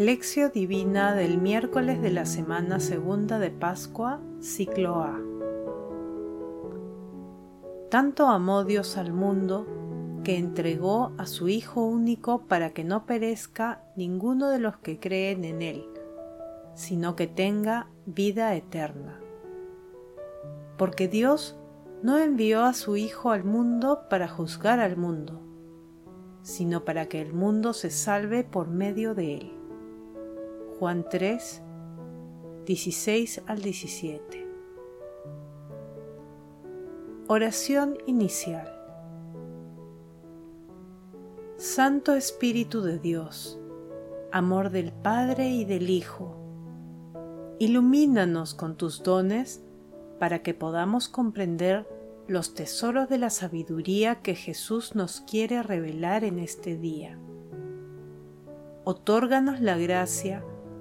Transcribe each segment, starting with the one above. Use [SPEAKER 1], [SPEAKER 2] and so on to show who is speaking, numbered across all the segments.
[SPEAKER 1] Lección Divina del miércoles de la semana segunda de Pascua, ciclo A. Tanto amó Dios al mundo que entregó a su Hijo único para que no perezca ninguno de los que creen en Él, sino que tenga vida eterna. Porque Dios no envió a su Hijo al mundo para juzgar al mundo, sino para que el mundo se salve por medio de Él. Juan 3, 16 al 17. Oración inicial. Santo Espíritu de Dios, amor del Padre y del Hijo, ilumínanos con tus dones para que podamos comprender los tesoros de la sabiduría que Jesús nos quiere revelar en este día. Otórganos la gracia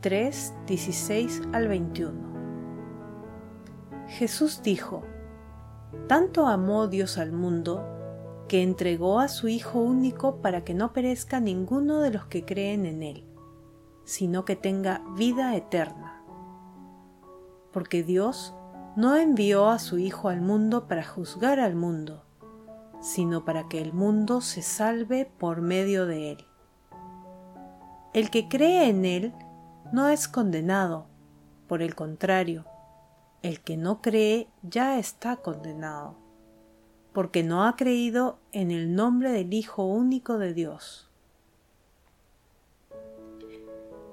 [SPEAKER 1] 3, 16 al 21. Jesús dijo, Tanto amó Dios al mundo, que entregó a su Hijo único para que no perezca ninguno de los que creen en Él, sino que tenga vida eterna. Porque Dios no envió a su Hijo al mundo para juzgar al mundo, sino para que el mundo se salve por medio de él. El que cree en él no es condenado, por el contrario, el que no cree ya está condenado, porque no ha creído en el nombre del Hijo único de Dios.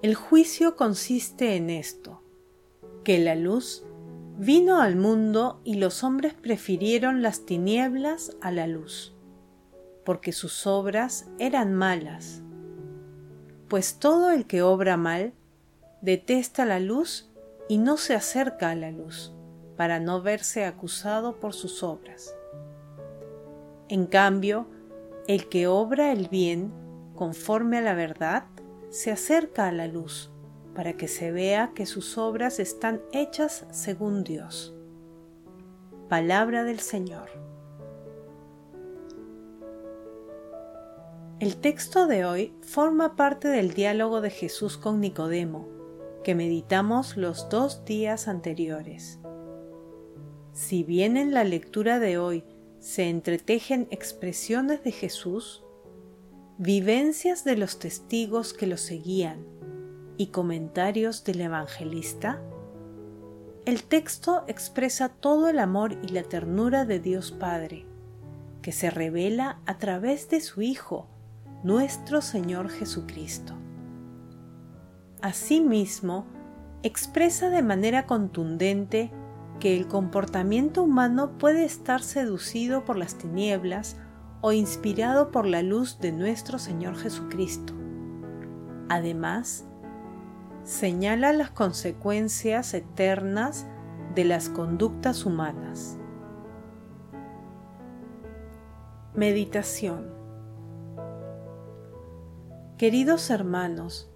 [SPEAKER 1] El juicio consiste en esto, que la luz Vino al mundo y los hombres prefirieron las tinieblas a la luz, porque sus obras eran malas. Pues todo el que obra mal detesta la luz y no se acerca a la luz, para no verse acusado por sus obras. En cambio, el que obra el bien conforme a la verdad se acerca a la luz para que se vea que sus obras están hechas según Dios. Palabra del Señor. El texto de hoy forma parte del diálogo de Jesús con Nicodemo, que meditamos los dos días anteriores. Si bien en la lectura de hoy se entretejen expresiones de Jesús, vivencias de los testigos que lo seguían, y comentarios del evangelista, el texto expresa todo el amor y la ternura de Dios Padre, que se revela a través de su Hijo, nuestro Señor Jesucristo. Asimismo, expresa de manera contundente que el comportamiento humano puede estar seducido por las tinieblas o inspirado por la luz de nuestro Señor Jesucristo. Además, señala las consecuencias eternas de las conductas humanas. Meditación Queridos hermanos,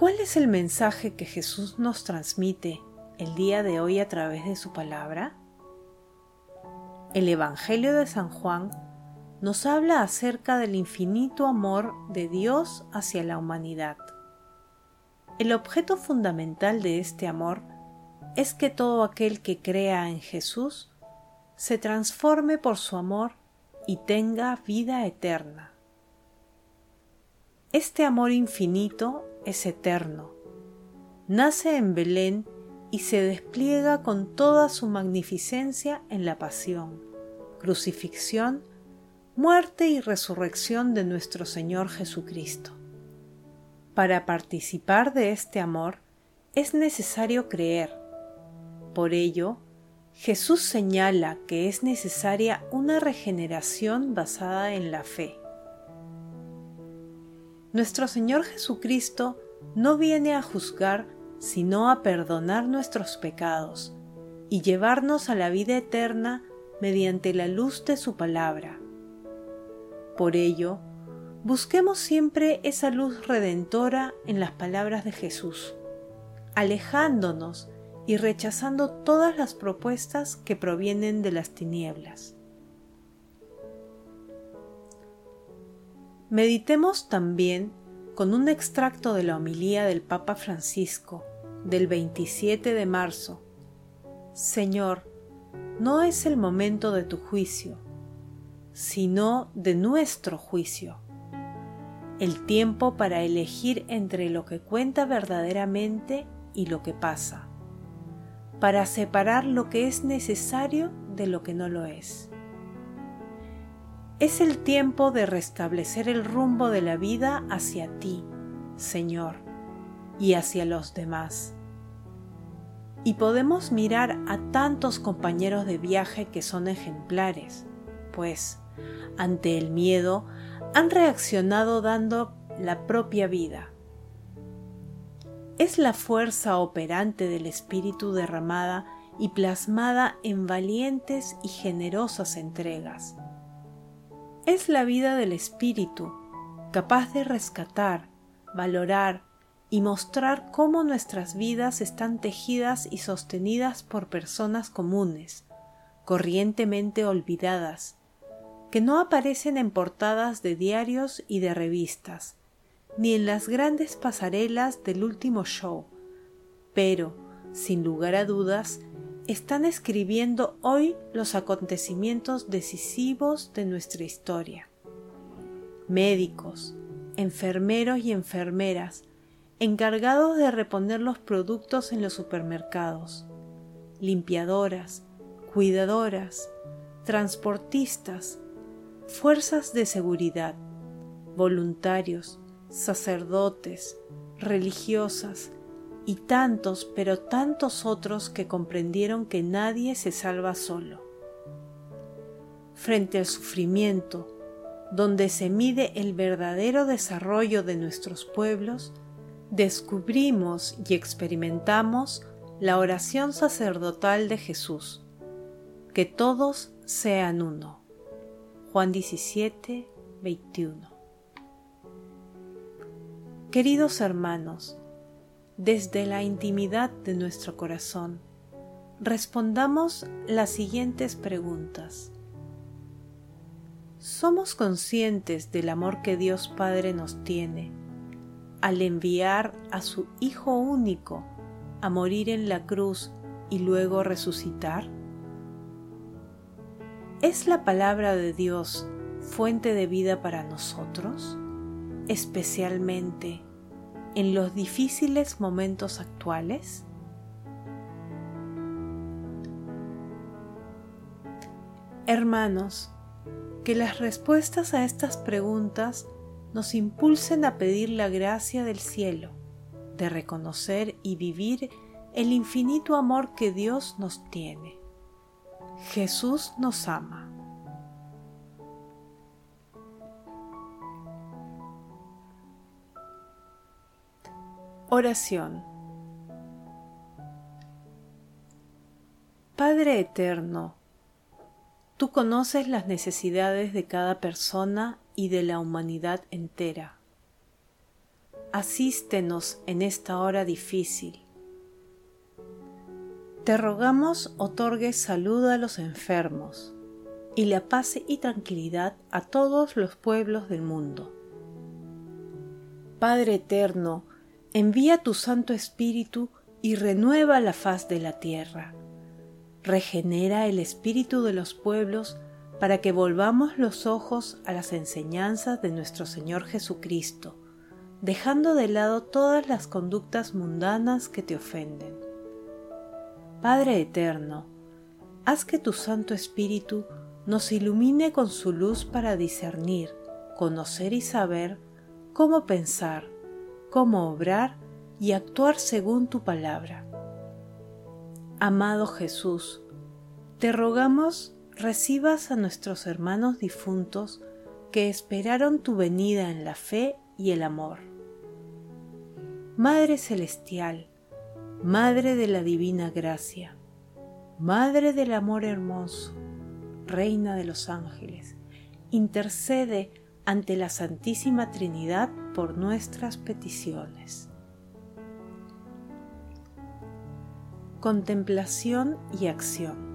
[SPEAKER 1] ¿cuál es el mensaje que Jesús nos transmite el día de hoy a través de su palabra? El Evangelio de San Juan nos habla acerca del infinito amor de Dios hacia la humanidad el objeto fundamental de este amor es que todo aquel que crea en Jesús se transforme por su amor y tenga vida eterna. Este amor infinito es eterno. Nace en Belén y se despliega con toda su magnificencia en la pasión, crucifixión, muerte y resurrección de nuestro Señor Jesucristo. Para participar de este amor es necesario creer. Por ello, Jesús señala que es necesaria una regeneración basada en la fe. Nuestro Señor Jesucristo no viene a juzgar, sino a perdonar nuestros pecados y llevarnos a la vida eterna mediante la luz de su palabra. Por ello, busquemos siempre esa luz redentora en las palabras de Jesús, alejándonos y rechazando todas las propuestas que provienen de las tinieblas. Meditemos también con un extracto de la homilía del Papa Francisco del 27 de marzo. Señor, no es el momento de tu juicio, sino de nuestro juicio. El tiempo para elegir entre lo que cuenta verdaderamente y lo que pasa, para separar lo que es necesario de lo que no lo es. Es el tiempo de restablecer el rumbo de la vida hacia ti, Señor, y hacia los demás. Y podemos mirar a tantos compañeros de viaje que son ejemplares, pues, ante el miedo, han reaccionado dando la propia vida. Es la fuerza operante del Espíritu derramada y plasmada en valientes y generosas entregas es la vida del espíritu, capaz de rescatar, valorar y mostrar cómo nuestras vidas están tejidas y sostenidas por personas comunes, corrientemente olvidadas, que no aparecen en portadas de diarios y de revistas, ni en las grandes pasarelas del último show, pero, sin lugar a dudas, están escribiendo hoy los acontecimientos decisivos de nuestra historia. Médicos, enfermeros y enfermeras, encargados de reponer los productos en los supermercados, limpiadoras, cuidadoras, transportistas, fuerzas de seguridad, voluntarios, sacerdotes, religiosas, y tantos, pero tantos otros que comprendieron que nadie se salva solo. Frente al sufrimiento, donde se mide el verdadero desarrollo de nuestros pueblos, descubrimos y experimentamos la oración sacerdotal de Jesús. Que todos sean uno. Juan 17, 21. Queridos hermanos, desde la intimidad de nuestro corazón, respondamos las siguientes preguntas. ¿Somos conscientes del amor que Dios Padre nos tiene al enviar a su Hijo único a morir en la cruz y luego resucitar? ¿Es la palabra de Dios fuente de vida para nosotros, especialmente en los difíciles momentos actuales? Hermanos, que las respuestas a estas preguntas nos impulsen a pedir la gracia del cielo, de reconocer y vivir el infinito amor que Dios nos tiene. Jesús nos ama. Oración Padre Eterno, tú conoces las necesidades de cada persona y de la humanidad entera. Asístenos en esta hora difícil. Te rogamos otorgues salud a los enfermos y la paz y tranquilidad a todos los pueblos del mundo. Padre Eterno, envía tu Santo Espíritu y renueva la faz de la tierra. Regenera el espíritu de los pueblos para que volvamos los ojos a las enseñanzas de nuestro Señor Jesucristo, dejando de lado todas las conductas mundanas que te ofenden. Padre Eterno, haz que tu Santo Espíritu nos ilumine con su luz para discernir, conocer y saber cómo pensar, cómo obrar y actuar según tu palabra. Amado Jesús, te rogamos recibas a nuestros hermanos difuntos que esperaron tu venida en la fe y el amor. Madre Celestial, Madre de la Divina Gracia, Madre del Amor Hermoso, Reina de los Ángeles, intercede ante la Santísima Trinidad por nuestras peticiones. Contemplación y acción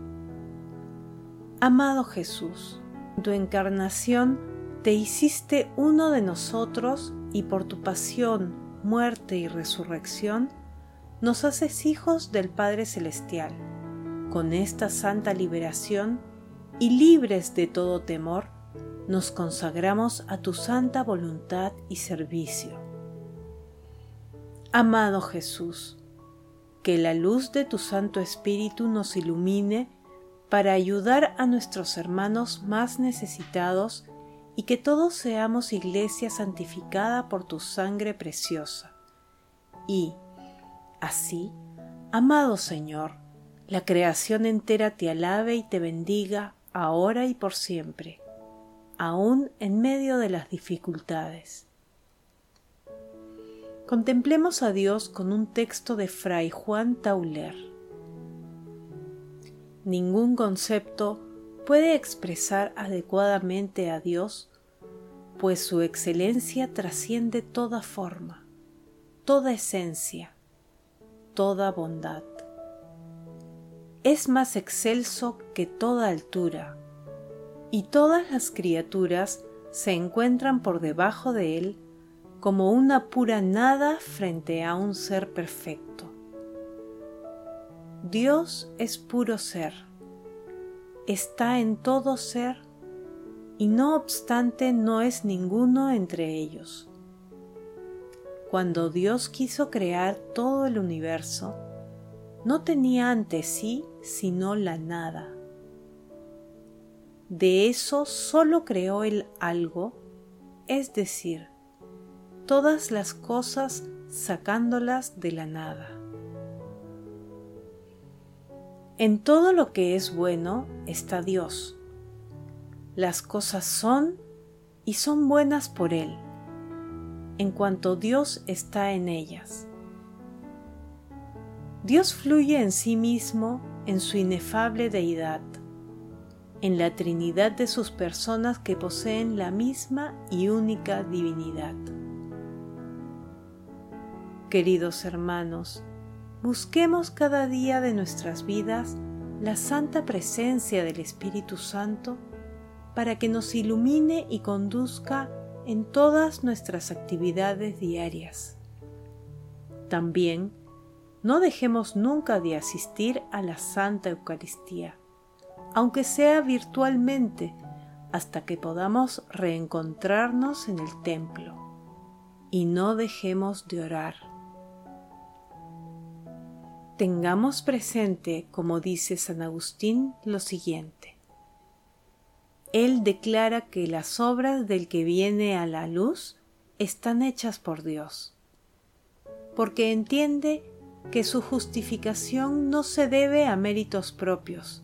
[SPEAKER 1] Amado Jesús, tu encarnación te hiciste uno de nosotros y por tu pasión, muerte y resurrección, nos haces hijos del Padre Celestial. Con esta santa liberación y libres de todo temor, nos consagramos a tu santa voluntad y servicio. Amado Jesús, que la luz de tu Santo Espíritu nos ilumine para ayudar a nuestros hermanos más necesitados y que todos seamos iglesia santificada por tu sangre preciosa. Y, Así, amado Señor, la creación entera te alabe y te bendiga ahora y por siempre, aún en medio de las dificultades. Contemplemos a Dios con un texto de Fray Juan Tauler. Ningún concepto puede expresar adecuadamente a Dios, pues su excelencia trasciende toda forma, toda esencia, toda bondad. Es más excelso que toda altura, y todas las criaturas se encuentran por debajo de él como una pura nada frente a un ser perfecto. Dios es puro ser, está en todo ser y no obstante no es ninguno entre ellos. Cuando Dios quiso crear todo el universo, no tenía ante sí sino la nada. De eso solo creó el algo, es decir, todas las cosas sacándolas de la nada. En todo lo que es bueno está Dios. Las cosas son y son buenas por Él en cuanto Dios está en ellas. Dios fluye en sí mismo en su inefable deidad, en la Trinidad de sus personas que poseen la misma y única divinidad. Queridos hermanos, busquemos cada día de nuestras vidas la santa presencia del Espíritu Santo para que nos ilumine y conduzca en todas nuestras actividades diarias. También no dejemos nunca de asistir a la Santa Eucaristía, aunque sea virtualmente, hasta que podamos reencontrarnos en el templo. Y no dejemos de orar. Tengamos presente, como dice San Agustín, lo siguiente él declara que las obras del que viene a la luz están hechas por Dios, porque entiende que su justificación no se debe a méritos propios,